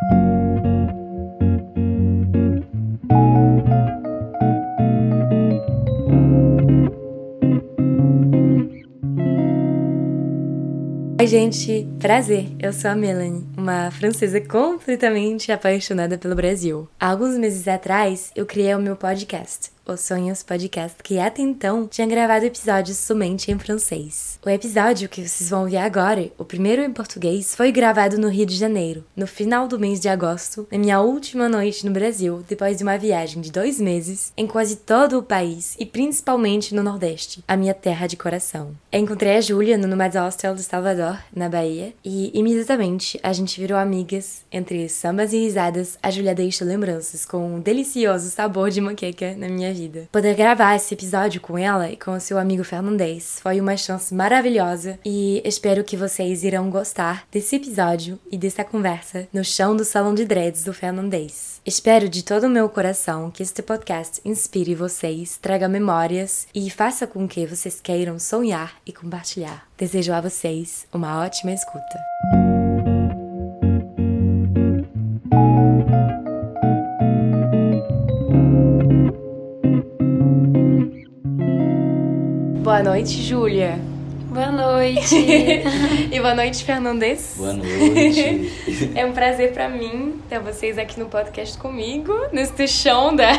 Oi, gente, prazer. Eu sou a Melanie, uma francesa completamente apaixonada pelo Brasil. Há alguns meses atrás, eu criei o meu podcast, os Sonhos Podcast, que até então tinha gravado episódios somente em francês. O episódio que vocês vão ouvir agora, o primeiro em português, foi gravado no Rio de Janeiro, no final do mês de agosto, na minha última noite no Brasil, depois de uma viagem de dois meses em quase todo o país e principalmente no Nordeste, a minha terra de coração. Eu encontrei a Júlia no Nomad Hostel de Salvador, na Bahia, e imediatamente a gente virou amigas. Entre sambas e risadas, a Júlia deixa lembranças com um delicioso sabor de moqueca na minha vida. Poder gravar esse episódio com ela e com o seu amigo Fernandez foi uma chance maravilhosa e espero que vocês irão gostar desse episódio e dessa conversa no chão do salão de dreads do Fernandez. Espero de todo o meu coração que este podcast inspire vocês, traga memórias e faça com que vocês queiram sonhar e compartilhar. Desejo a vocês uma ótima escuta. Boa noite, Júlia. Boa noite. e boa noite, Fernandes. Boa noite. é um prazer para mim ter vocês aqui no podcast comigo, neste chão da,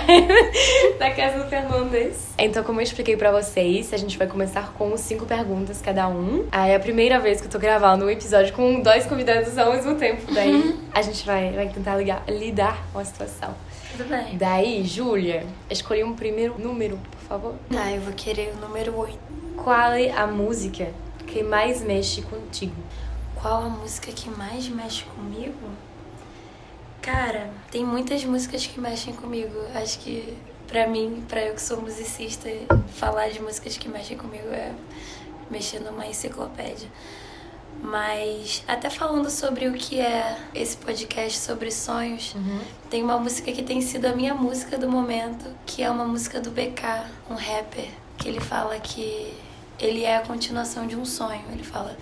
da casa do Fernandes. Então, como eu expliquei para vocês, a gente vai começar com cinco perguntas cada um. Aí é a primeira vez que eu tô gravando um episódio com dois convidados ao mesmo tempo. Daí uhum. a gente vai, vai tentar ligar, lidar com a situação. Tudo bem. Daí, Júlia, escolhi um primeiro número, por favor. Tá, eu vou querer o número 8. Qual é a música que mais mexe contigo? Qual a música que mais mexe comigo? Cara, tem muitas músicas que mexem comigo. Acho que pra mim, pra eu que sou musicista, falar de músicas que mexem comigo é mexer numa enciclopédia. Mas até falando sobre o que é esse podcast sobre sonhos, uhum. tem uma música que tem sido a minha música do momento, que é uma música do BK, um rapper, que ele fala que ele é a continuação de um sonho. Ele fala: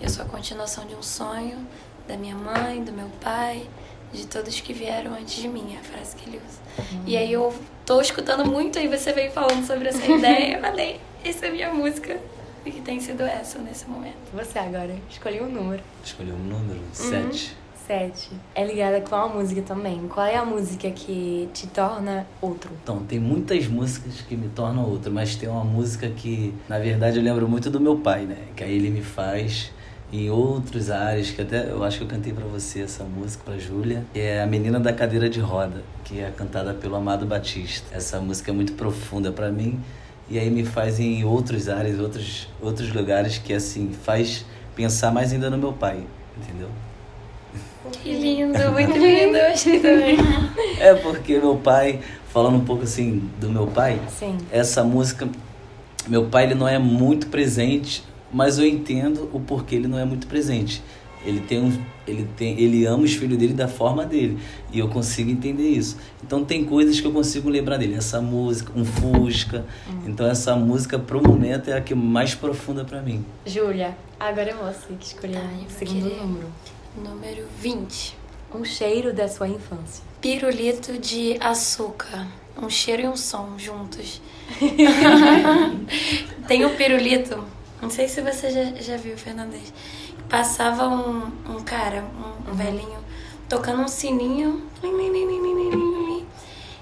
Eu sou a continuação de um sonho da minha mãe, do meu pai, de todos que vieram antes de mim. É a frase que ele usa. Uhum. E aí eu tô escutando muito e você veio falando sobre essa ideia. Eu falei: Essa é a minha música. E que tem sido essa nesse momento. Você agora escolheu um número. Escolheu um número? Uhum. Sete. Sete. É ligada com a música também. Qual é a música que te torna outro? Então, tem muitas músicas que me tornam outro, mas tem uma música que, na verdade, eu lembro muito do meu pai, né? Que aí ele me faz em outros áreas, que até eu acho que eu cantei para você essa música, pra Júlia, é A Menina da Cadeira de Roda, que é cantada pelo Amado Batista. Essa música é muito profunda para mim e aí me faz em outros áreas, outros, outros lugares que, assim, faz pensar mais ainda no meu pai, entendeu? Que lindo, muito lindo, eu achei também. É porque meu pai, falando um pouco assim do meu pai, Sim. essa música, meu pai ele não é muito presente, mas eu entendo o porquê ele não é muito presente. Ele tem um, ele tem, ele ama os filhos dele da forma dele e eu consigo entender isso. Então tem coisas que eu consigo lembrar dele. Essa música, um Fusca. Hum. Então essa música pro momento é a que mais profunda para mim. Júlia, agora é você que escolheu tá, o segundo número. Número 20. Um cheiro da sua infância. Pirulito de açúcar. Um cheiro e um som juntos. Tem um pirulito. Não sei se você já, já viu, Fernandes. Passava um, um cara, um, um velhinho, tocando um sininho.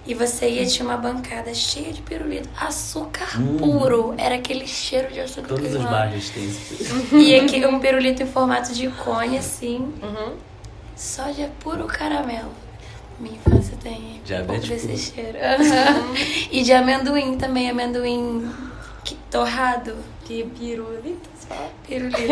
E você ia, tinha uma bancada cheia de pirulito. Açúcar hum. puro. Era aquele cheiro de açúcar Todos os bairros têm esse E aqui um pirulito em formato de cone, assim. Uhum. Só de puro caramelo. Minha infância tem Diabetes um pouco desse cheiro. Uhum. e de amendoim também, amendoim torrado. Que pirulito só. Pirulito.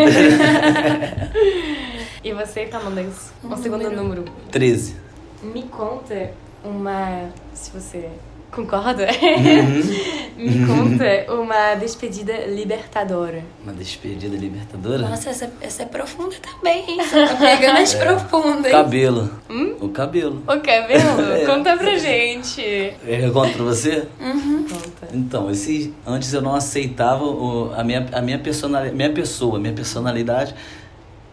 e você, Tamandes? O segundo número? 13. Me conta uma. Se você concorda? Uhum. Me conta uma despedida libertadora. Uma despedida libertadora? Nossa, essa, essa é profunda também, hein? Você tá pegando as é. profundas. Cabelo. Hum? O cabelo. O cabelo? é. Conta pra gente. Eu conto pra você? Uhum. Conta. Então, esse, antes eu não aceitava o, a, minha, a minha, personalidade, minha pessoa, minha personalidade.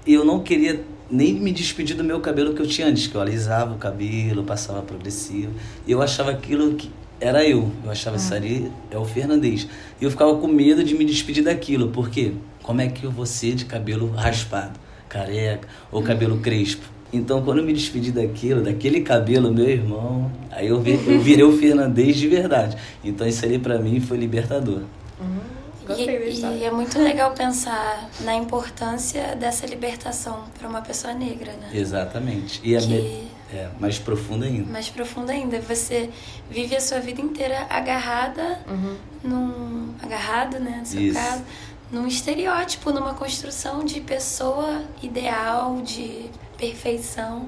E eu não queria nem me despedi do meu cabelo que eu tinha antes, que eu alisava o cabelo, passava progressivo. E eu achava aquilo que era eu. Eu achava isso ali é o Fernandes. E eu ficava com medo de me despedir daquilo, porque como é que eu vou ser de cabelo raspado, careca ou cabelo crespo? Então, quando eu me despedi daquilo, daquele cabelo, meu irmão, aí eu, vi, eu virei o Fernandes de verdade. Então, isso ali pra mim foi libertador. E, e é muito legal pensar na importância dessa libertação para uma pessoa negra, né? Exatamente. E é, Que- me- é mais profundo ainda. Mais profunda ainda, você vive a sua vida inteira agarrada Uhum. num. agarrado, né? No seu Isso. caso, num estereótipo, numa construção de pessoa ideal, de perfeição.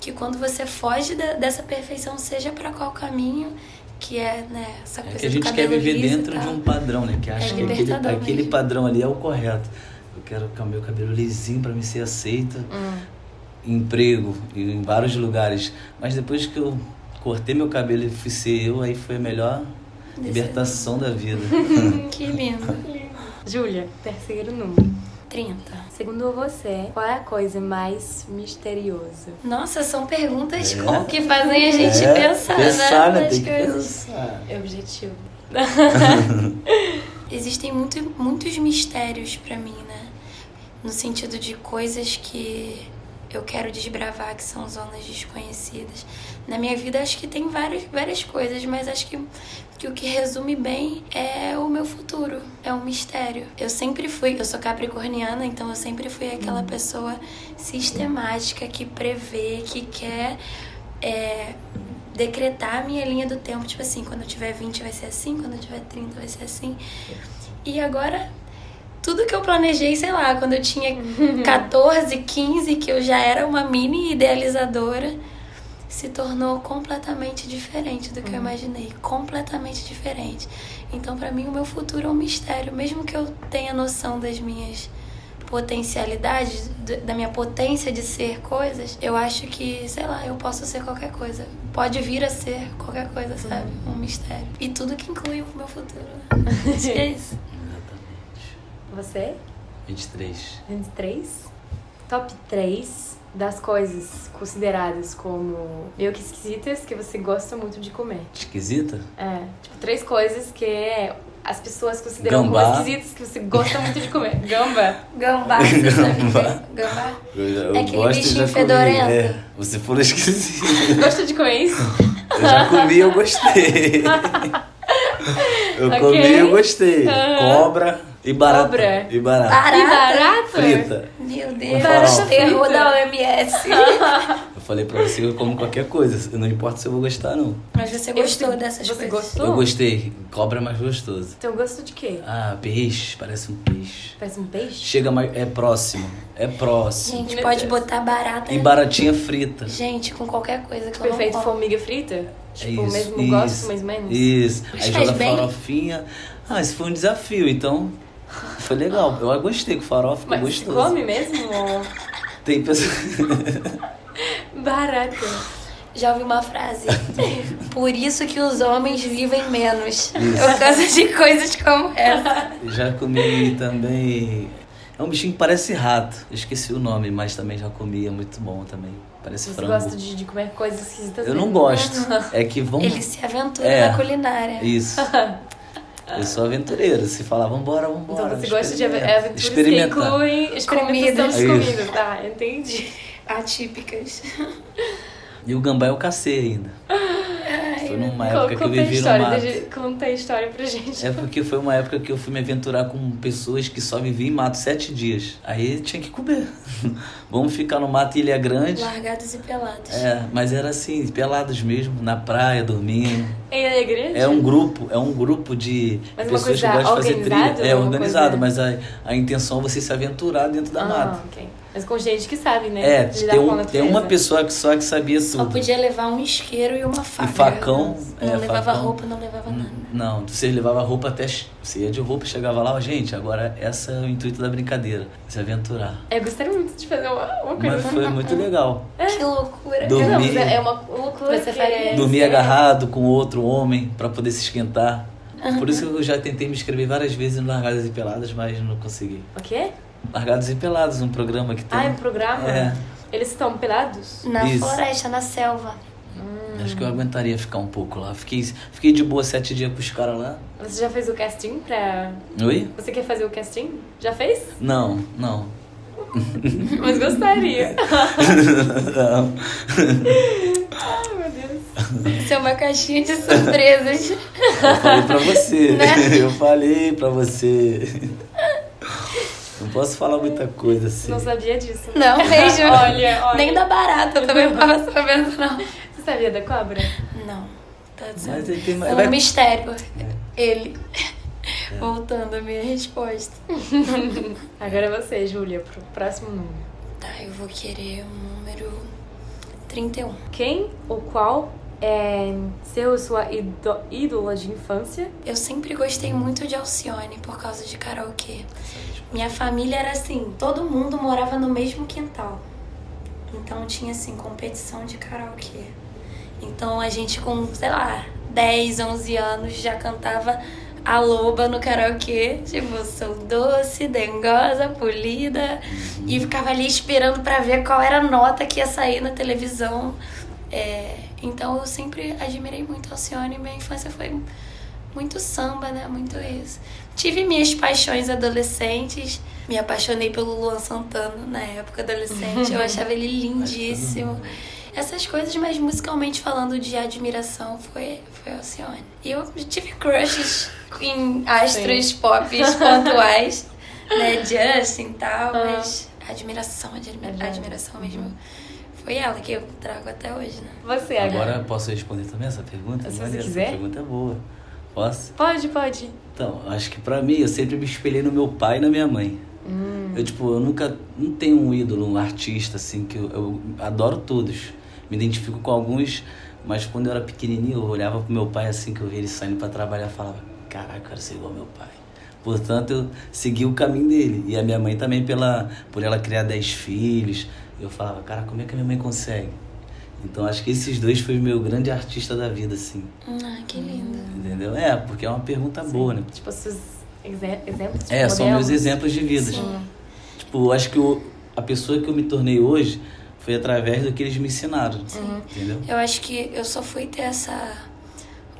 Que quando você foge da- dessa perfeição, seja para qual caminho, que é, né, essa É coisa que a do gente quer viver dentro de um padrão, né? Que acha É que aquele, aquele padrão ali é o correto. Eu quero que o meu cabelo lisinho pra me ser aceita. Hum. Emprego, em vários lugares. Mas depois que eu cortei meu cabelo e fui ser eu, aí foi a melhor libertação da vida. Que lindo. Júlia, terceiro número. 30. Segundo você, qual é a coisa mais misteriosa? Nossa, são perguntas É. com- que fazem a gente É, pensar, pensar, né? né? nas Tem que coisas. pensar. É objetivo. Existem muito, muitos mistérios pra mim, né? No sentido de coisas que eu quero desbravar, que são zonas desconhecidas. Na minha vida, acho que tem várias, várias coisas, mas acho que, que o que resume bem é o meu futuro. É um mistério. Eu sempre fui, eu sou capricorniana, então eu sempre fui aquela pessoa sistemática que prevê, que quer. é, decretar a minha linha do tempo, tipo assim, quando eu tiver 20 vai ser assim, quando eu tiver 30 vai ser assim. E agora, tudo que eu planejei, sei lá, quando eu tinha 14, 15, que eu já era uma mini idealizadora, se tornou completamente diferente do que eu imaginei. Completamente diferente. Então, pra mim, o meu futuro é um mistério. Mesmo que eu tenha noção das minhas potencialidades, da minha potência de ser coisas, eu acho que, sei lá, eu posso ser qualquer coisa. Pode vir a ser qualquer coisa, sabe? Um mistério. E tudo que inclui o meu futuro. né? Acho que é isso. Você? 23. 23? Top 3 das coisas consideradas como meio que esquisitas que você gosta muito de comer. Esquisita? É, tipo, três coisas que as pessoas consideram Gambá. como esquisitas que você gosta muito de comer. Gamba. Gambá, é? Gambá. Gambá. Eu, eu É aquele gosto e bichinho fedorento. É, você falou esquisito. Gosta de comer isso? Eu já comi eu gostei. Eu Ok. comi eu gostei. Aham. Cobra e barata. Cobra. E barata. Barata? E barata? Frita. Meu Deus, farofa. terror da OMS. Eu falei pra você que eu como qualquer coisa. Não importa se eu vou gostar, não. Mas você gostou Esse- dessas você coisas? gostou? Eu gostei. Cobra é mais gostoso. Então, gosto de quê? Ah, peixe. Parece um peixe. Parece um peixe? Chega mais... É próximo. É próximo. Gente, Meu pode Deus. botar barata. E baratinha frita. Gente, com qualquer coisa que eu Perfeito não como. formiga frita? Tipo, É isso, mesmo isso, gosto, mais ou menos? Isso. Mas Aí joga bem? farofinha. Ah, esse foi um desafio, então foi legal. Eu gostei com farofa, ficou Mas gostoso. come mesmo? Tem pessoas. Barato. Já ouvi uma frase. Por isso que os homens vivem menos. Por causa de coisas como essa. já comi também. É um bichinho que parece rato. Eu esqueci o nome, mas também já comi, é muito bom também. Parece Você frango. gosta de, de comer coisas esquisitas Eu não gosto. É que vamos. Ele se aventura É. na culinária. Isso. Eu sou aventureiro. Se falar, vambora, vambora. Então você gosta de aventuras que incluem experimentação de comida. Tá, entendi. Atípicas. E o gambá eu cacei ainda. Foi numa época que eu Conta vivi no mato. deixa- conta a história pra gente. É porque foi uma época que eu fui me aventurar com pessoas que só viviam em mato sete dias. Aí tinha que comer. Vamos ficar no mato Ilha Grande. Largados e pelados. É, mas era assim, pelados mesmo, na praia, dormindo. Em Alegrande? É um grupo, é um grupo de Mas uma pessoas que coisa gostam de fazer trilha. organizada É organizado, coisa- mas a, a intenção é você se aventurar dentro da Ah, mata. ok. Mas com gente que sabe, né? É, tem, um, tem uma pessoa que só que sabia Só tudo. podia levar um isqueiro e uma faca. E facão, Não é, levava facão. roupa, não levava nada. Não, você levava roupa até. Você ia de roupa e chegava lá, ó, gente, agora essa é o intuito da brincadeira. Se aventurar. Eu gostaria muito de fazer uma, uma coisa Mas foi muito legal. Que loucura. Do- Não, dormir. mas é é uma loucura. Você faria é- Dormir é- agarrado com outro homem pra poder se esquentar. Por isso que eu já tentei me inscrever várias vezes no Largadas e Peladas, mas não consegui. O quê? Largados e Pelados, um programa que tem. Ah, é um programa? É. Eles estão pelados? Na Isso. floresta, na selva. Acho que eu aguentaria ficar um pouco lá. Fiquei, fiquei de boa sete dias com os caras lá. Você já fez o casting pra. Oi? Você quer fazer o casting? Já fez? Não, não. Mas gostaria. não. Ai, meu Deus. Isso é uma caixinha de surpresas. Eu falei pra você. Né? Eu falei pra você. Não posso falar muita coisa assim. Não sabia disso. Não, beijo. Olha, olha. Nem da barata eu também não tava sabendo, não. Você sabia da cobra? Não, tá Mas dizendo. ele tem É um vai- mistério. Ele. Voltando à minha resposta. Agora é você, Júlia, pro próximo número. Tá, eu vou querer o número 31. Quem ou qual é seu sua ído- ídola de infância? Eu sempre gostei muito de Alcione por causa de karaokê. Minha família era assim, todo mundo morava no mesmo quintal. Então tinha assim competição de karaokê. Então a gente com, sei lá, 10, 11 anos já cantava a loba no karaokê, tipo, sou doce, dengosa, polida, e ficava ali esperando pra ver qual era a nota que ia sair na televisão. É, então eu sempre admirei muito Alcione, minha infância foi muito samba, né? Muito isso. Tive minhas paixões adolescentes. Me apaixonei pelo Luan Santana na época adolescente. Eu achava ele lindíssimo. Essas coisas, mas musicalmente falando de admiração, foi, foi Alcione. E eu tive crushes em astros pop pontuais, né? Justin e tal, Ah. mas admiração, admira- Admira- admiração mesmo. Foi ela que eu trago até hoje, né? Você agora. Agora posso responder também essa pergunta? Se você quiser. Essa pergunta é boa. Posso? Pode, pode. Então, acho que pra mim, eu sempre me espelhei no meu pai e na minha mãe. Hum. Eu, tipo, eu nunca... Não tenho um ídolo, um artista, assim, que eu, eu adoro todos. Me identifico com alguns, mas quando eu era pequenininho, eu olhava pro meu pai, assim, que eu via ele saindo pra trabalhar, e falava, caraca, eu quero ser igual ao meu pai. Portanto, eu segui o caminho dele. E a minha mãe também, pela, por ela criar dez filhos, eu falava, cara, como é que a minha mãe consegue? Então, acho que esses dois foi o meu grande artista da vida, assim. Ah, que lindo. Entendeu? É, porque é uma pergunta boa, né? Tipo, seus exe- exemplos? Tipo, É, são modelos? meus exemplos de vida. Sim. Tipo, eu acho que o, a pessoa que eu me tornei hoje foi através do que eles me ensinaram. Sim. Entendeu? Eu acho que eu só fui ter essa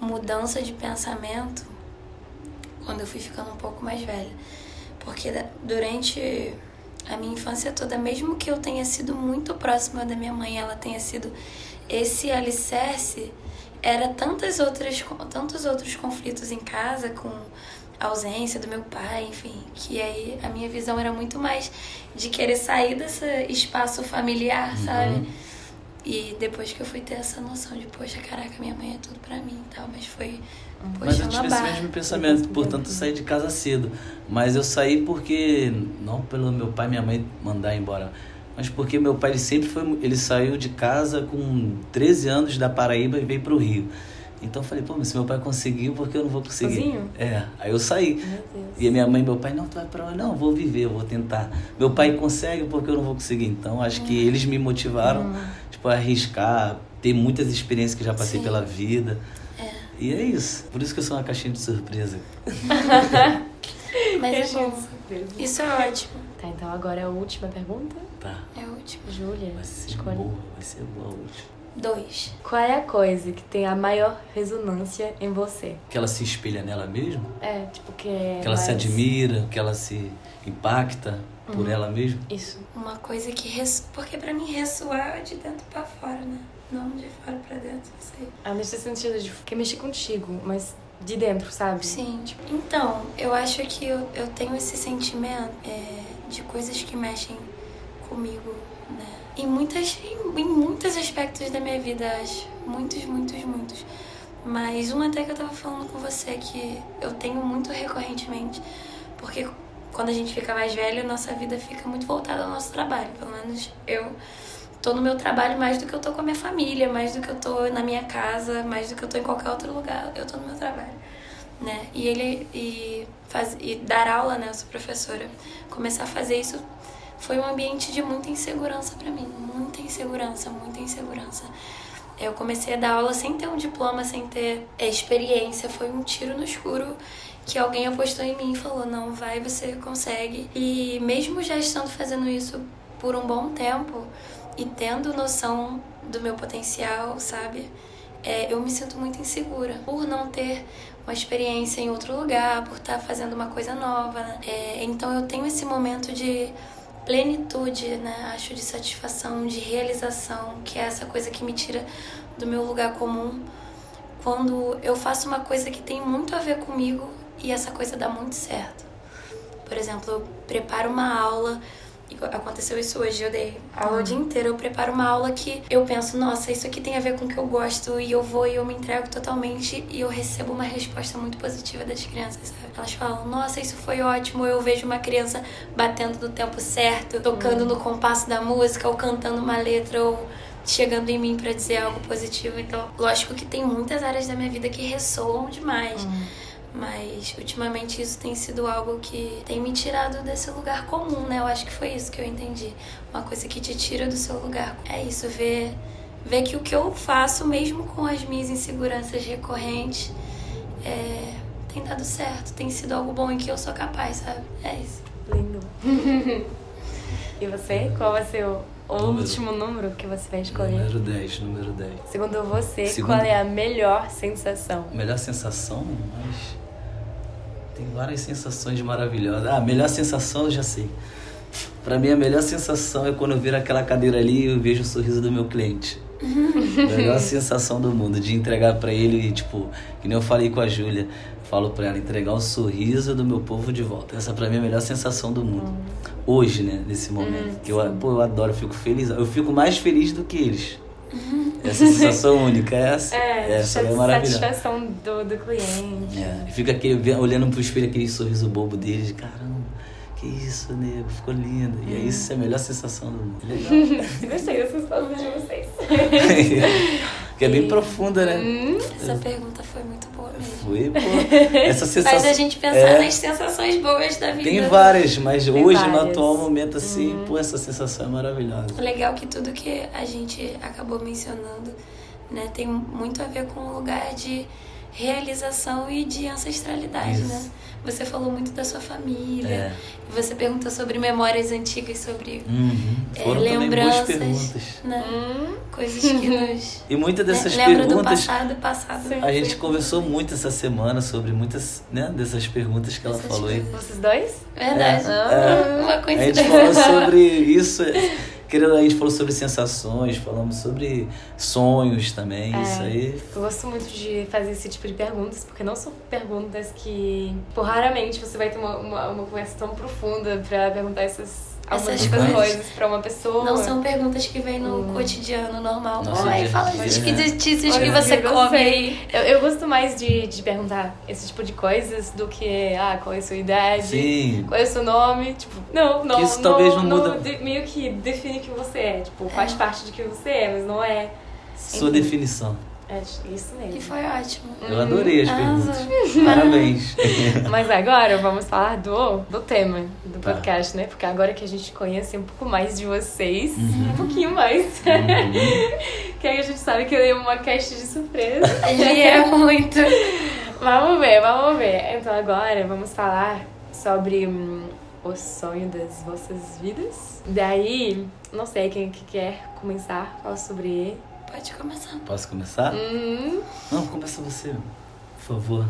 mudança de pensamento quando eu fui ficando um pouco mais velha. Porque durante a minha infância toda, mesmo que eu tenha sido muito próxima da minha mãe, ela tenha sido esse alicerce, era tantas outras, tantos outros conflitos em casa com a ausência do meu pai, enfim, que aí a minha visão era muito mais de querer sair desse espaço familiar, sabe? E depois que eu fui ter essa noção de, poxa, caraca, minha mãe é tudo pra mim e tal, mas foi Mas eu puxando a tive esse barra. mesmo pensamento, portanto eu saí de casa cedo. Mas eu saí porque, não pelo meu pai e minha mãe mandar embora, mas porque meu pai ele sempre foi, ele saiu de casa com 13 anos da Paraíba e veio pro Rio. Então eu falei, pô, mas se meu pai conseguiu, por que eu não vou conseguir? Sozinho? É, aí eu saí. Meu Deus. E a minha mãe e meu pai, não, tu vai pra lá? Não, eu vou viver, eu vou tentar. Meu pai consegue porque eu não vou conseguir. Então, acho que eles me motivaram, tipo, a arriscar, ter muitas experiências que já passei Sim. pela vida. E é isso. Por isso que eu sou uma caixinha de surpresa. Mas é bom. Isso é ótimo. Tá, então agora é a última pergunta. Tá. É ótimo. Júlia, Vai ser escolhe. boa, vai ser boa a última. Dois. Qual é a coisa que tem a maior ressonância em você? Que ela se espelha nela mesma, É, tipo, que é. que ela se mais- admira, que ela se impacta Uhum. por ela mesma. Isso. Uma coisa que. Res... Porque pra mim ressoar é de dentro pra fora, né? Não de fora pra dentro, não sei. Ah, nesse sentido de que mexer contigo, mas de dentro, sabe? Sim. Então, eu acho que eu, eu tenho esse sentimento é, de coisas que mexem comigo? Em, muitas, em, muitos aspectos da minha vida, acho. Muitos, muitos, muitos. Mas uma até que eu tava falando com você que eu tenho muito recorrentemente. Porque quando a gente fica mais velho, nossa vida fica muito voltada ao nosso trabalho. Pelo menos eu tô no meu trabalho mais do que eu tô com a minha família, mais do que eu tô na minha casa, mais do que eu tô em qualquer outro lugar. Eu tô no meu trabalho né? E ele e faz e dar aula, né? Eu sou professora. Começar a fazer isso foi um ambiente de muita insegurança para mim, muita insegurança, muita insegurança. Eu comecei a dar aula sem ter um diploma, sem ter é, experiência, foi um tiro no escuro que alguém apostou em mim e falou: "Não, vai, você consegue". E mesmo já estando fazendo isso por um bom tempo, e tendo noção do meu potencial, sabe? É, eu me sinto muito insegura por não ter uma experiência em outro lugar, por estar fazendo uma coisa nova. Né? É, então eu tenho esse momento de plenitude, né? Acho de satisfação, de realização, que é essa coisa que me tira do meu lugar comum. Quando eu faço uma coisa que tem muito a ver comigo e essa coisa dá muito certo. Por exemplo, eu preparo uma aula Aconteceu isso hoje, eu dei aula o dia inteiro. Eu preparo uma aula que eu penso, nossa, isso aqui tem a ver com o que eu gosto, e eu vou e eu me entrego totalmente, e eu recebo uma resposta muito positiva das crianças, sabe? Elas falam, nossa, isso foi ótimo. Eu vejo uma criança batendo no tempo certo, tocando no compasso da música, ou cantando uma letra, ou chegando em mim para dizer algo positivo. Então, lógico que tem muitas áreas da minha vida que ressoam demais. Uhum mas ultimamente isso tem sido algo que tem me tirado desse lugar comum, né? Eu acho que foi isso que eu entendi. Uma coisa que te tira do seu lugar. É isso, ver, ver que o que eu faço, mesmo com as minhas inseguranças recorrentes, é, tem dado certo, tem sido algo bom em que eu sou capaz, sabe? É isso. Lindo. e você? Qual vai ser o número, último número que você vai escolher? Número 10, número 10. Segundo você, Segundo... qual é a melhor sensação? Melhor sensação? Mas tem várias sensações maravilhosas. Ah, a melhor sensação eu já sei. Para mim, a melhor sensação é quando eu viro aquela cadeira ali e eu vejo o sorriso do meu cliente. a melhor sensação do mundo, de entregar para ele, tipo, que nem eu falei com a Júlia, falo para ela, entregar o sorriso do meu povo de volta. Essa para mim é a melhor sensação do mundo. Hum. Hoje, né, nesse momento. Hum, que eu, pô, eu adoro, eu fico feliz. Eu fico mais feliz do que eles. Essa sensação única, essa, é, essa é maravilhosa. satisfação do, do cliente. É, fica aquele, olhando pro espelho aquele sorriso bobo dele, de caramba, que isso, nego, ficou lindo. E é isso, é a melhor sensação do mundo. Legal. Gostei das respostas de vocês. que é bem profunda, né? Hum, essa pergunta foi muito boa mesmo. Foi, pô. Essa sensação. Faz a gente pensar é... nas sensações boas da vida. Tem várias, mas Tem hoje, várias. no atual momento, assim, hum. pô, essa sensação é maravilhosa. Legal que tudo que a gente acabou mencionando, né, tem muito a ver com o lugar de realização e de ancestralidade, Isso. né? Você falou muito da sua família. É. Você perguntou sobre memórias antigas, sobre uhum. é, lembranças, né? Hum. Coisas que nos. E muitas dessas né? perguntas. do passado, passado. A gente conversou muito essa semana sobre muitas né, dessas perguntas que ela Essas falou. Vocês dois? Verdade. É, ah, uma coincidência. A gente falou sobre isso. Querendo, a gente falou sobre sensações, falamos sobre sonhos também, é, isso aí. Eu gosto muito de fazer esse tipo de perguntas, porque não são perguntas que, por raramente, você vai ter uma, uma, uma conversa tão profunda para perguntar essas essas coisas, coisas para uma pessoa. Não são perguntas que vêm no hum. cotidiano normal. Nossa, Oi, fala as esquisitícias que você come aí. Eu, eu gosto mais de, de perguntar esse tipo de coisas do que, ah, qual é a sua idade, Sim. qual é o seu nome. Tipo, não, não. Que isso não, talvez não, não muda. De, meio que define o que você é. Tipo, faz é. parte de que você é, mas não é. Sua Enfim. definição. É isso mesmo. E foi ótimo. Eu adorei as perguntas. Parabéns. Mas agora vamos falar do, do tema do tá. podcast, né? Porque agora que a gente conhece um pouco mais de vocês, uhum. um pouquinho mais, uhum. que aí a gente sabe que eu dei uma caixa de surpresa. Ele é muito. vamos ver, vamos ver. Então agora vamos falar sobre hum, o sonho das vossas vidas. Daí, não sei quem que quer começar, falar sobre ele. Pode começar. Posso começar? Uhum. Não, começa você, por favor.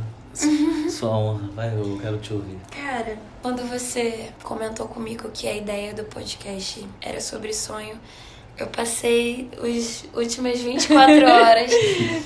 Sua honra, vai, eu quero te ouvir. Cara, quando você comentou comigo que a ideia do podcast era sobre sonho, eu passei as últimas 24 horas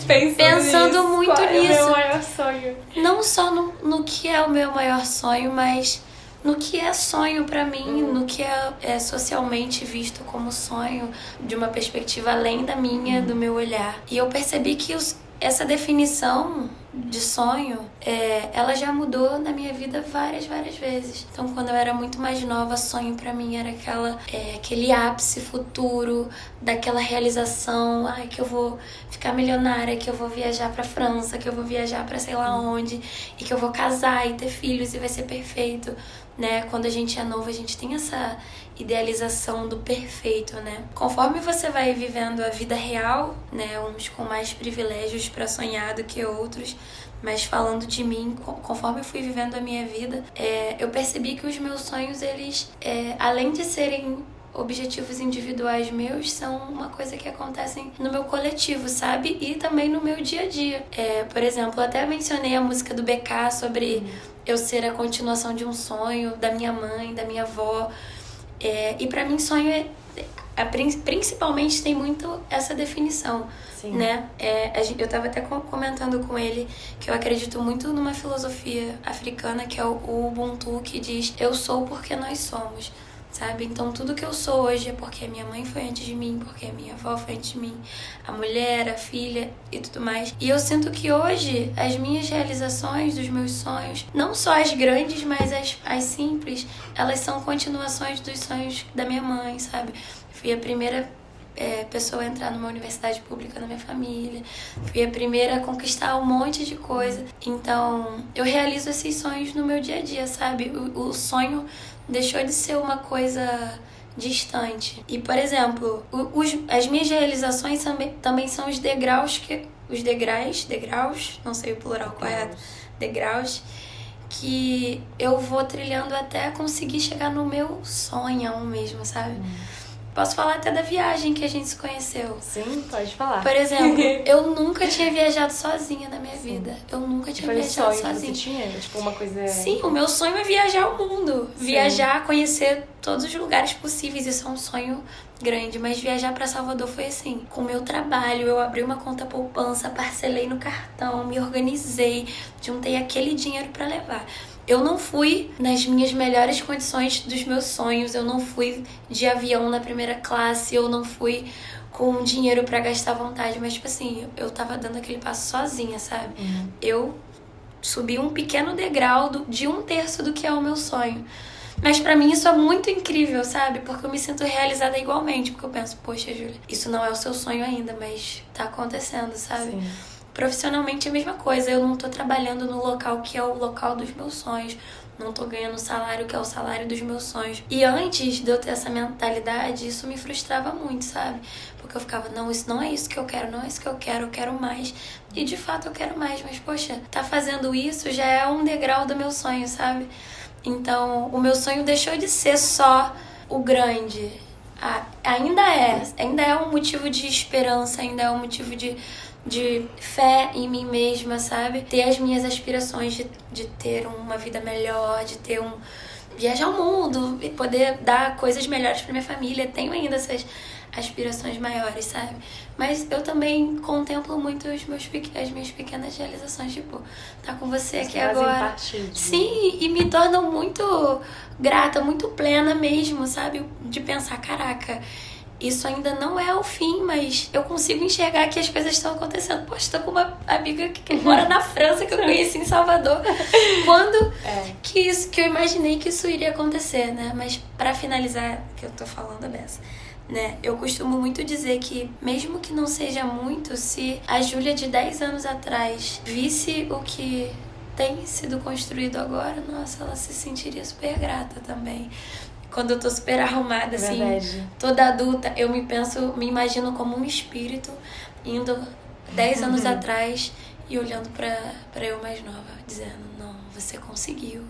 pensando, pensando nisso. muito Qual nisso. É o meu maior sonho. Não só no, no que é o meu maior sonho, mas no que é sonho para mim, uhum. no que é, é, socialmente visto como sonho, de uma perspectiva além da minha, uhum. do meu olhar. E eu percebi que os, essa definição de sonho, é, ela já mudou na minha vida várias, várias vezes. Então, quando eu era muito mais nova, sonho para mim era aquela, é, aquele ápice futuro, daquela realização, ai, que eu vou ficar milionária, que eu vou viajar para França, que eu vou viajar para sei lá onde, e que eu vou casar e ter filhos e vai ser perfeito né? Quando a gente é novo, a gente tem essa idealização do perfeito, né? Conforme você vai vivendo a vida real, né, uns com mais privilégios para sonhar do que outros, mas falando de mim, conforme eu fui vivendo a minha vida, é, eu percebi que os meus sonhos, eles, é, além de serem objetivos individuais meus são uma coisa que acontecem no meu coletivo, sabe? E também no meu dia a dia. É, por exemplo, até mencionei a música do BK sobre eu ser a continuação de um sonho da minha mãe, da minha avó. É, e para mim, sonho é, é, principalmente tem muito essa definição. Sim. Né? É, eu estava até comentando com ele que eu acredito muito numa filosofia africana que é o Ubuntu, que diz: Eu sou porque nós somos sabe? Então tudo que eu sou hoje é porque a minha mãe foi antes de mim, porque a minha avó foi antes de mim, a mulher, a filha e tudo mais. E eu sinto que hoje as minhas realizações dos meus sonhos, não só as grandes, mas as, as simples, elas são continuações dos sonhos da minha mãe, sabe? Fui a primeira é, pessoa a entrar numa universidade pública na minha família. Fui a primeira a conquistar um monte de coisa. Então, eu realizo esses sonhos no meu dia a dia, sabe? O, o sonho deixou de ser uma coisa distante. E, por exemplo, os, as minhas realizações também, também são os degraus que. Os degraus, degraus, não sei o plural correto, degraus, que eu vou trilhando até conseguir chegar no meu sonho mesmo, sabe? Hum. Posso falar até da viagem que a gente se conheceu. Sim, pode falar. Por exemplo, eu nunca tinha viajado sozinha na minha Sim. vida. Eu nunca tinha Foi viajado sonho sozinha. Você tinha, tipo, uma coisa. Sim, o meu sonho é viajar o mundo. Sim. Viajar, conhecer todos os lugares possíveis. Isso é um sonho grande. Mas viajar para Salvador foi assim. Com o meu trabalho, eu abri uma conta poupança, parcelei no cartão, me organizei, juntei aquele dinheiro para levar. Eu não fui nas minhas melhores condições dos meus sonhos, eu não fui de avião na primeira classe, eu não fui com dinheiro para gastar à vontade, mas tipo assim, eu tava dando aquele passo sozinha, sabe? Uhum. Eu subi um pequeno degrau do, de um terço do que é o meu sonho. Mas para mim isso é muito incrível, sabe? Porque eu me sinto realizada igualmente. Porque eu penso, poxa, Júlia, isso não é o seu sonho ainda, mas tá acontecendo, sabe? Sim. Profissionalmente é a mesma coisa, eu não tô trabalhando no local que é o local dos meus sonhos, não tô ganhando o salário que é o salário dos meus sonhos. E antes de eu ter essa mentalidade, isso me frustrava muito, sabe? Porque eu ficava, não, isso não é isso que eu quero, não é isso que eu quero, eu quero mais. E de fato eu quero mais, mas poxa, tá fazendo isso já é um degrau do meu sonho, sabe? Então, o meu sonho deixou de ser só o grande. ainda é, ainda é um motivo de esperança, ainda é um motivo de de fé em mim mesma, sabe? Ter as minhas aspirações de, de ter uma vida melhor, de ter um. viajar o mundo e poder dar coisas melhores para minha família. Tenho ainda essas aspirações maiores, sabe? Mas eu também contemplo muito os meus, as minhas pequenas realizações, tipo, tá com você aqui agora. Sim, e me tornam muito grata, muito plena mesmo, sabe? De pensar, caraca, isso ainda não é o fim, mas eu consigo enxergar que as coisas estão acontecendo. Poxa, tô com uma amiga que mora na França, que eu conheci em Salvador. Quando é. que, isso, que eu imaginei que isso iria acontecer, né? Mas para finalizar, que eu tô falando dessa, né? Eu costumo muito dizer que, mesmo que não seja muito, se a Júlia de 10 anos atrás visse o que tem sido construído agora, nossa, ela se sentiria super grata também quando eu tô super arrumada, assim, Verdade. toda adulta, eu me penso, me imagino como um espírito indo 10 anos uhum. atrás e olhando para eu mais nova, dizendo, não, você conseguiu.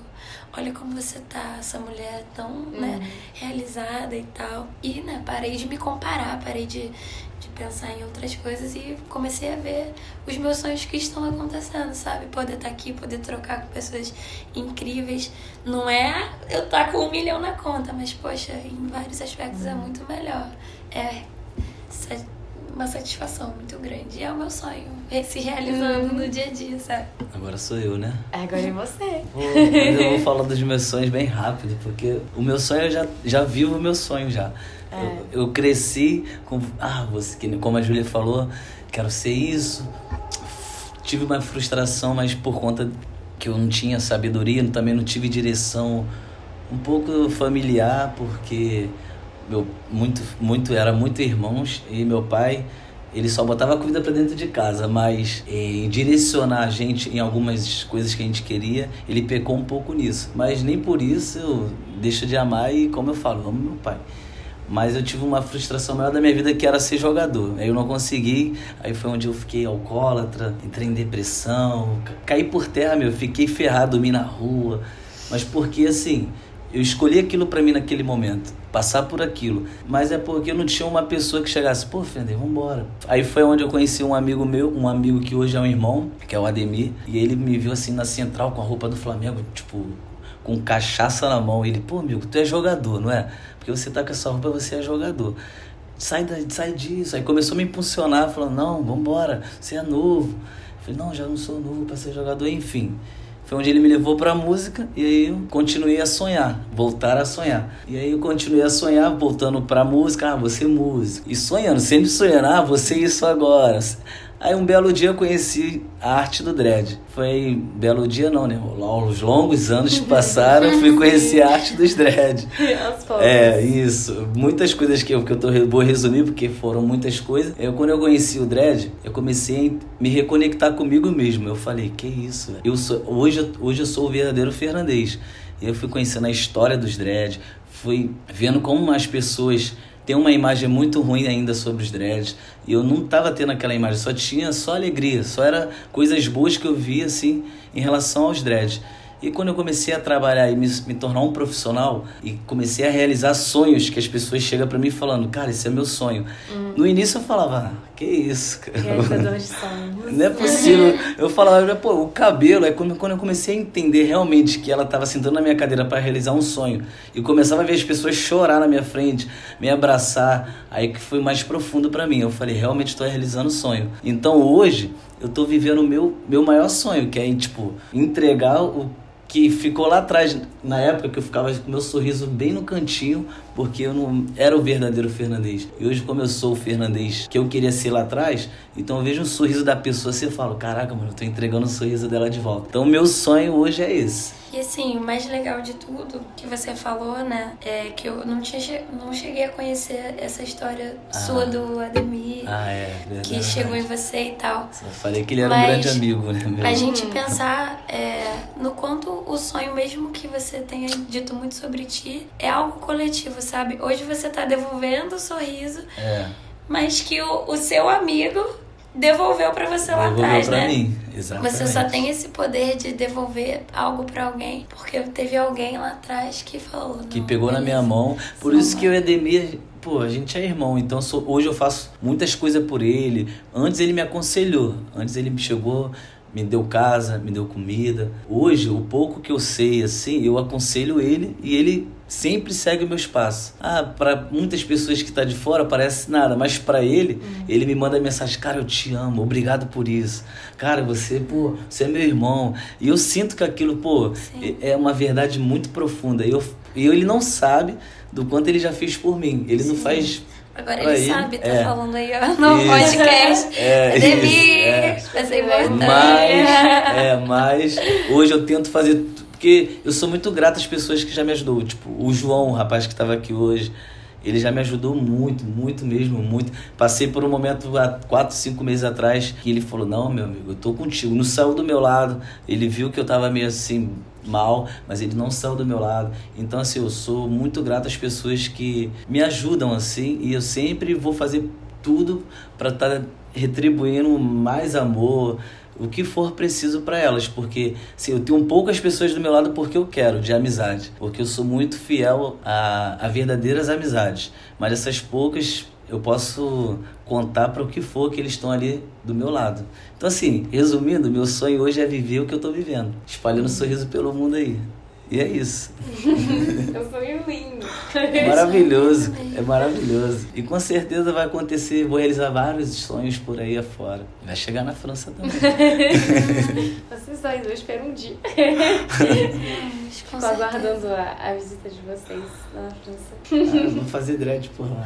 Olha como você tá, essa mulher tão, né, uhum. realizada e tal. E, né, parei de me comparar, parei de, pensar em outras coisas e comecei a ver os meus sonhos que estão acontecendo, sabe? Poder estar tá aqui, poder trocar com pessoas incríveis. Não é eu estar tá com um milhão na conta, mas, poxa, em vários aspectos é muito melhor. É uma satisfação muito grande. É o meu sonho, se realizando no dia a dia, sabe? Agora sou eu, né? Agora é você. Pô, eu vou falar dos meus sonhos bem rápido, porque o meu sonho eu já, já vivo o meu sonho já. É. Eu, eu, cresci com. Ah, você, como a Júlia falou, quero ser isso. Tive uma frustração, mas por conta que eu não tinha sabedoria, também não tive direção um pouco familiar, porque meu muito muito era muito irmãos e meu pai ele só botava comida para dentro de casa, mas em direcionar a gente em algumas coisas que a gente queria, ele pecou um pouco nisso. Mas nem por isso eu deixo de amar e, como eu falo, amo meu pai. Mas eu tive uma frustração maior da minha vida que era ser jogador. Aí eu não consegui, aí foi onde eu fiquei alcoólatra, entrei em depressão, caí por terra, meu, fiquei ferrado, dormi na rua. Mas porque assim, eu escolhi aquilo para mim naquele momento. Passar por aquilo. Mas é porque eu não tinha uma pessoa que chegasse, pô, Fender, vambora. Aí foi onde eu conheci um amigo meu, um amigo que hoje é um irmão, que é o Ademir, e ele me viu assim na central com a roupa do Flamengo, tipo, com cachaça na mão. Ele, pô, amigo, tu é jogador, não é? Porque você tá com essa roupa, você é jogador. Sai, da, sai disso. Aí começou a me impulsionar, falando, não, vambora, você é novo. Eu falei, não, já não sou novo para ser jogador, enfim. Foi onde ele me levou para a música e aí eu continuei a sonhar, voltar a sonhar. E aí eu continuei a sonhar, voltando para a música, ah, você é músico. E sonhando, sempre sonhando, ah, você isso agora. Aí um belo dia eu conheci a arte do dread. Foi belo dia não, né? Os longos anos que passaram, eu fui conhecer a arte dos dread. é, isso. Muitas coisas que eu, que eu tô, vou resumir, porque foram muitas coisas. Eu, quando eu conheci o dread, eu comecei a me reconectar comigo mesmo. Eu falei, que isso? Eu sou, hoje, hoje eu sou o verdadeiro Fernandes. E eu fui conhecendo a história dos dread, fui vendo como as pessoas tem uma imagem muito ruim ainda sobre os dreads. E eu não tava tendo aquela imagem, só tinha só alegria, só era coisas boas que eu via assim em relação aos dreads. E quando eu comecei a trabalhar e me, me tornar um profissional e comecei a realizar sonhos que as pessoas chegam para mim falando, cara, esse é meu sonho. Hum. No início eu falava, ah, que isso, cara. de sonhos. Não é possível. Eu falava, pô, o cabelo é quando, quando eu comecei a entender realmente que ela estava sentando na minha cadeira para realizar um sonho e começava a ver as pessoas chorar na minha frente, me abraçar, aí que foi mais profundo para mim. Eu falei, realmente estou realizando o sonho. Então hoje eu estou vivendo o meu, meu maior sonho, que é, tipo, entregar o que ficou lá atrás, na época que eu ficava com meu sorriso bem no cantinho, porque eu não era o verdadeiro Fernandes. E hoje, como eu sou o Fernandes que eu queria ser lá atrás, então eu vejo um sorriso da pessoa e falo: caraca, mano, eu tô entregando o sorriso dela de volta. Então, o meu sonho hoje é esse. E assim, o mais legal de tudo que você falou, né, é que eu não, tinha, não cheguei a conhecer essa história ah. sua do Ademir, ah, é, que chegou em você e tal. Eu falei que ele era Mas um grande amigo, né? A gente pensar é, no quanto o sonho, mesmo que você tenha dito muito sobre ti, é algo coletivo, sabe? Hoje você tá devolvendo o sorriso, é. mas que o, o seu amigo devolveu para você lá devolveu atrás, pra né? Mim. Exatamente. Você só tem esse poder de devolver algo para alguém, porque teve alguém lá atrás que falou. Que pegou beleza. na minha mão. Por isso que o Edemir, pô, a gente é irmão, então sou, hoje eu faço muitas coisas por ele. Antes ele me aconselhou, antes ele me chegou me deu casa, me deu comida. Hoje, o pouco que eu sei, assim, eu aconselho ele e ele sempre segue o meu espaço. Ah, para muitas pessoas que tá de fora parece nada, mas para ele, uhum. ele me manda mensagem: "Cara, eu te amo, obrigado por isso. Cara, você, pô, você é meu irmão". E eu sinto que aquilo, pô, Sim. é uma verdade muito profunda. E eu, ele não sabe do quanto ele já fez por mim. Ele Sim. não faz Agora ele, sabe, tá é, falando aí ó, no isso, podcast. É, Demi, é. vai ser importante. Mas, é, mas hoje eu tento fazer porque eu sou muito grato às pessoas que já me ajudou. Tipo, o João, o rapaz que estava aqui hoje, ele já me ajudou muito, muito mesmo, muito. Passei por um momento há quatro, cinco meses atrás que ele falou: Não, meu amigo, eu tô contigo. Não saiu do meu lado. Ele viu que eu tava meio assim, mal, mas ele não saiu do meu lado. Então, assim, eu sou muito grato às pessoas que me ajudam assim e eu sempre vou fazer tudo para estar tá retribuindo mais amor, o que for preciso para elas, porque assim, eu tenho poucas pessoas do meu lado porque eu quero, de amizade, porque eu sou muito fiel a, a verdadeiras amizades, mas essas poucas eu posso contar para o que for que eles estão ali do meu lado. Então, assim, resumindo, meu sonho hoje é viver o que eu estou vivendo, espalhando sorriso pelo mundo aí. E é isso. Eu sou lindo. Maravilhoso, é maravilhoso. E com certeza vai acontecer, vou realizar vários sonhos por aí afora. Vai chegar na França também. vocês dois, eu espero um dia. Estou aguardando a, a, visita de vocês lá na França. Ah, vou fazer dread por lá.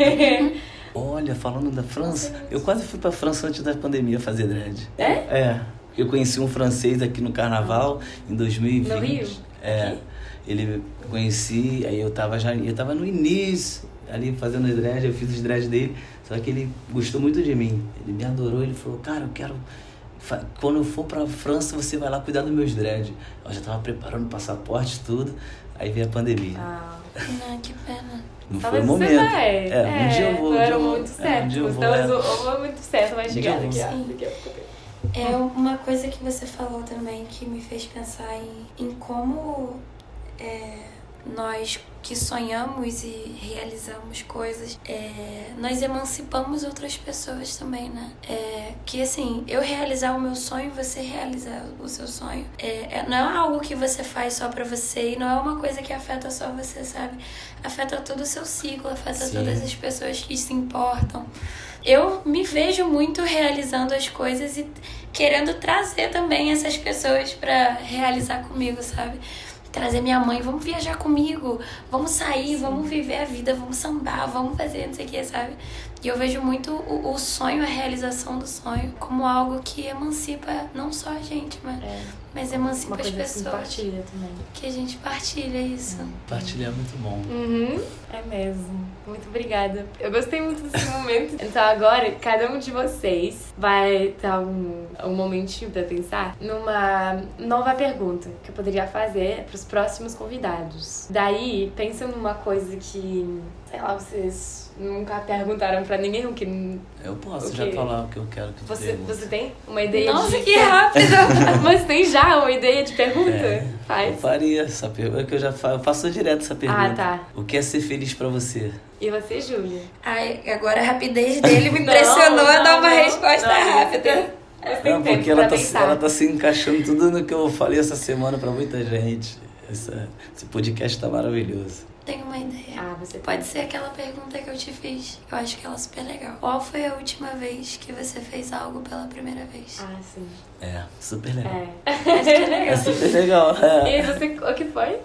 É. Olha, falando da França, eu quase fui pra França antes da pandemia fazer dread. É? É. Eu conheci um francês aqui no carnaval em 2020. No Rio? É. Aqui? Ele conheci, aí eu tava já, eu tava no início ali fazendo os dread, eu fiz os dread dele, só que ele gostou muito de mim. Ele me adorou, ele falou: "Cara, eu quero quando eu for para França, você vai lá cuidar dos meus dread". Eu já tava preparando o passaporte tudo, aí veio a pandemia. Ah, não, que pena. Não foi o momento. É, é, um dia eu vou. Não era muito certo. É, um dia eu vou, Estamos é. muito certo, vai chegar daqui a, daqui a pouco. É uma coisa que você falou também que me fez pensar em, em como é, nós que sonhamos e realizamos coisas, é, nós emancipamos outras pessoas também, né? É, que assim, eu realizar o meu sonho, você realizar o seu sonho, é, é não é algo que você faz só para você e não é uma coisa que afeta só você, sabe? Afeta todo o seu ciclo, afeta Sim. todas as pessoas que se importam. Eu me vejo muito realizando as coisas e querendo trazer também essas pessoas para realizar comigo, sabe? trazer minha mãe, vamos viajar comigo, vamos sair, Sim. vamos viver a vida, vamos sambar, vamos fazer não sei o que, sabe? E eu vejo muito o, o, sonho, a realização do sonho, como algo que emancipa não só a gente, mas, é. mas emancipa Uma as pessoas. Que partilha também. Que a gente partilha isso. Hum. Partilhar é muito bom. Uhum. É mesmo. Muito obrigada. Eu gostei muito desse momento. Então agora, cada um de vocês vai dar um, um momentinho pra pensar numa nova pergunta que eu poderia fazer pros próximos convidados. Daí, pensa numa coisa que, sei lá, vocês nunca perguntaram pra ninguém o que. Eu posso já falar o que eu quero que tu você, você tem uma ideia Nossa, de. que rápido! Mas tem já uma ideia de pergunta? É, Faz. Eu faria essa pergunta, que eu já faço, eu faço direto essa pergunta. Ah, tá. O que é ser feliz pra você? E você, Júlia? Ai, agora a rapidez dele me impressionou não, a dar uma não, resposta não, rápida. Não, porque ela tá, ela tá se encaixando tudo no que eu falei essa semana pra muita gente. Essa, esse podcast tá maravilhoso. Tenho uma ideia. Ah, você Pode ser aquela pergunta que eu te fiz. Eu acho que ela é super legal. Qual foi a última vez que você fez algo pela primeira vez? Ah, sim. É, super legal. É. É legal. É super legal. É. E você, o que foi?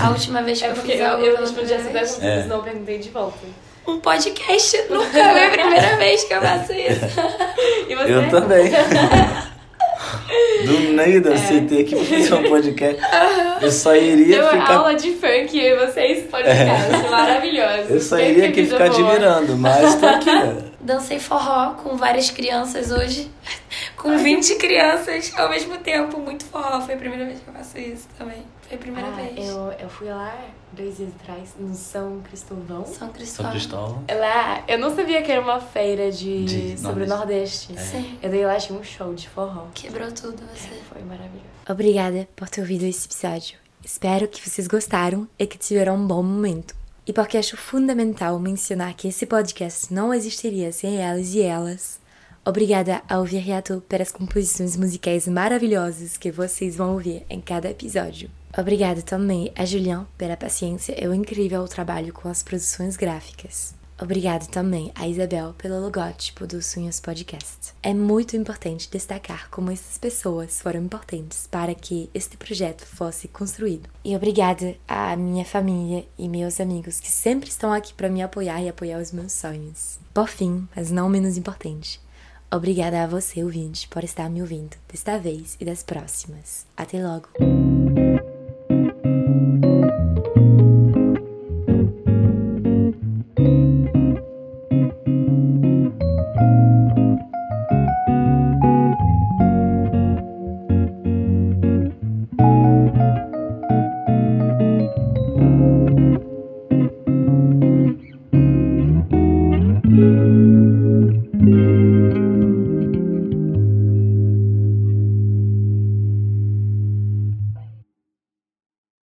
A última vez que é eu fiz eu, algo eu pela respondi essa pergunta, é. não perguntei de volta. Um podcast. Nunca é a primeira vez que eu faço isso. E você? Eu também. Do nada é. você ter que fazer um podcast. Eu só iria Deu ficar. aula de funk e vocês podcast. É. Maravilhoso. Eu só iria aqui ficar admirando, mas tô aqui. Dancei forró com várias crianças hoje. Com 20 crianças ao mesmo tempo. Muito forró. Foi a primeira vez que eu faço isso também. Foi a primeira ah, vez. Eu, eu fui lá dois dias atrás, no São Cristóvão. São Cristóvão. São Cristóvão. Lá, eu não sabia que era uma feira de, de sobre o Nordeste. É. Sim. Eu dei lá, tinha um show de forró. Quebrou tudo você. É, foi maravilhoso. Obrigada por ter ouvido esse episódio. Espero que vocês gostaram e que tiveram um bom momento. E porque acho fundamental mencionar que esse podcast não existiria sem elas e elas. Obrigada ao Viriato pelas composições musicais maravilhosas que vocês vão ouvir em cada episódio. Obrigada também a Julian pela paciência e o incrível trabalho com as produções gráficas. Obrigada também a Isabel pelo logótipo do Sonhos Podcast. É muito importante destacar como essas pessoas foram importantes para que este projeto fosse construído. E obrigada à minha família e meus amigos que sempre estão aqui para me apoiar e apoiar os meus sonhos. Por fim, mas não menos importante, obrigada a você, ouvinte, por estar me ouvindo desta vez e das próximas. Até logo!